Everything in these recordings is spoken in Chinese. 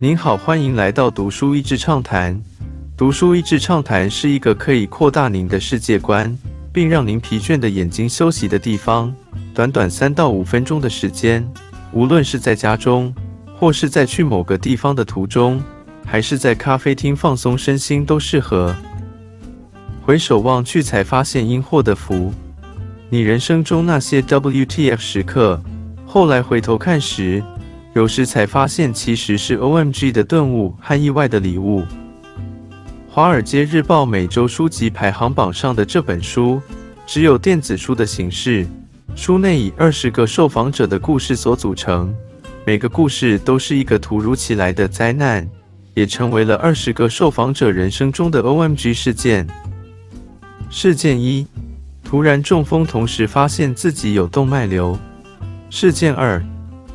您好，欢迎来到读书益智畅谈。读书益智畅谈是一个可以扩大您的世界观，并让您疲倦的眼睛休息的地方。短短三到五分钟的时间，无论是在家中，或是在去某个地方的途中，还是在咖啡厅放松身心，都适合。回首望去，才发现因祸得福。你人生中那些 WTF 时刻，后来回头看时，有时才发现其实是 OMG 的顿悟和意外的礼物。《华尔街日报》每周书籍排行榜上的这本书，只有电子书的形式。书内以二十个受访者的故事所组成，每个故事都是一个突如其来的灾难，也成为了二十个受访者人生中的 OMG 事件。事件一：突然中风，同时发现自己有动脉瘤。事件二：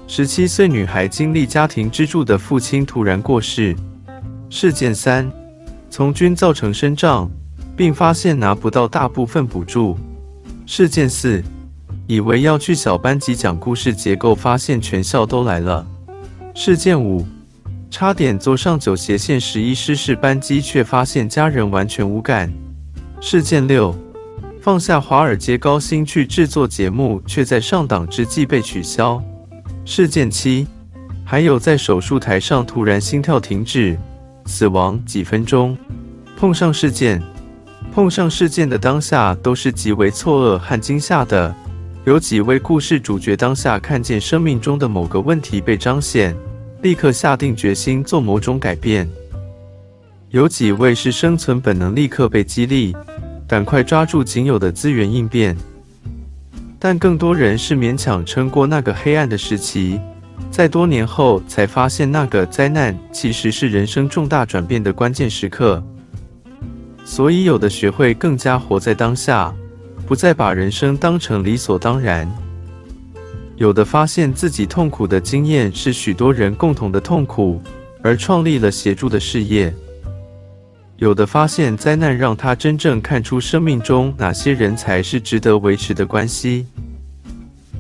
十七岁女孩经历家庭支柱的父亲突然过世。事件三：从军造成身障，并发现拿不到大部分补助。事件四。以为要去小班级讲故事结构，发现全校都来了。事件五，差点坐上九斜线十一失事班机，却发现家人完全无感。事件六，放下华尔街高薪去制作节目，却在上档之际被取消。事件七，还有在手术台上突然心跳停止，死亡几分钟。碰上事件，碰上事件的当下都是极为错愕和惊吓的。有几位故事主角当下看见生命中的某个问题被彰显，立刻下定决心做某种改变；有几位是生存本能立刻被激励，赶快抓住仅有的资源应变；但更多人是勉强撑过那个黑暗的时期，在多年后才发现那个灾难其实是人生重大转变的关键时刻。所以，有的学会更加活在当下。不再把人生当成理所当然，有的发现自己痛苦的经验是许多人共同的痛苦，而创立了协助的事业；有的发现灾难让他真正看出生命中哪些人才是值得维持的关系；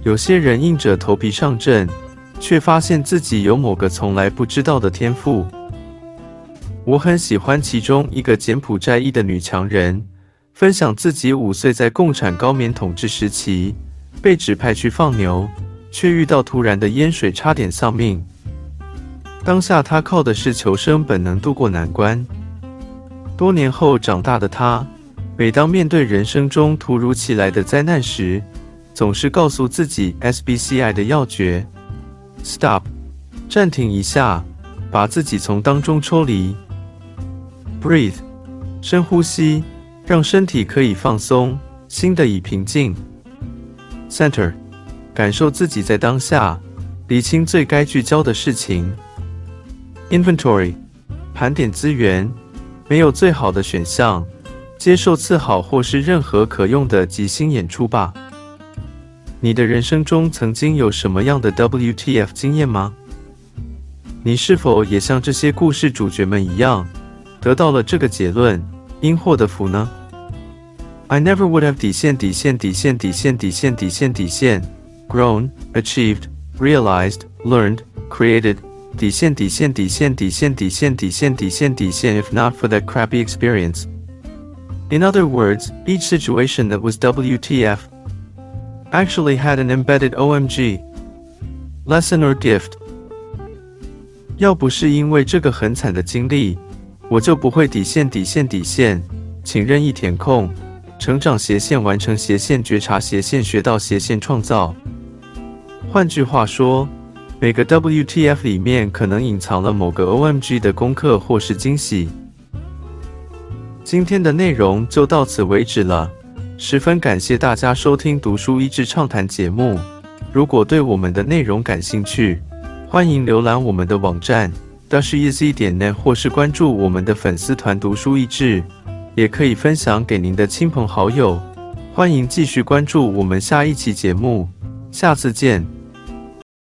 有些人硬着头皮上阵，却发现自己有某个从来不知道的天赋。我很喜欢其中一个柬埔寨裔的女强人。分享自己五岁在共产高棉统治时期被指派去放牛，却遇到突然的淹水，差点丧命。当下她靠的是求生本能度过难关。多年后长大的他，每当面对人生中突如其来的灾难时，总是告诉自己 SBCI 的要诀：Stop，暂停一下，把自己从当中抽离；Breathe，深呼吸。让身体可以放松，心得以平静。Center，感受自己在当下，理清最该聚焦的事情。Inventory，盘点资源，没有最好的选项，接受次好或是任何可用的即兴演出吧。你的人生中曾经有什么样的 WTF 经验吗？你是否也像这些故事主角们一样，得到了这个结论？因祸得福呢？I never would have 底线底线底线底线底线底线底线 grown achieved realized learned created 底线，底线，底线，底线，底线，底线，底线，底线。If not for that crappy experience. In other words, each situation that was WTF actually had an embedded OMG lesson or gift. 要不是因为这个很惨的经历，我就不会底线底线底线，请任意填空，成长斜线完成斜线觉察斜线学到斜线创造。换句话说。每个 WTF 里面可能隐藏了某个 OMG 的功课或是惊喜。今天的内容就到此为止了，十分感谢大家收听读书益智畅谈节目。如果对我们的内容感兴趣，欢迎浏览我们的网站。到是 easy 点 net 或是关注我们的粉丝团读书益智，也可以分享给您的亲朋好友。欢迎继续关注我们下一期节目，下次见。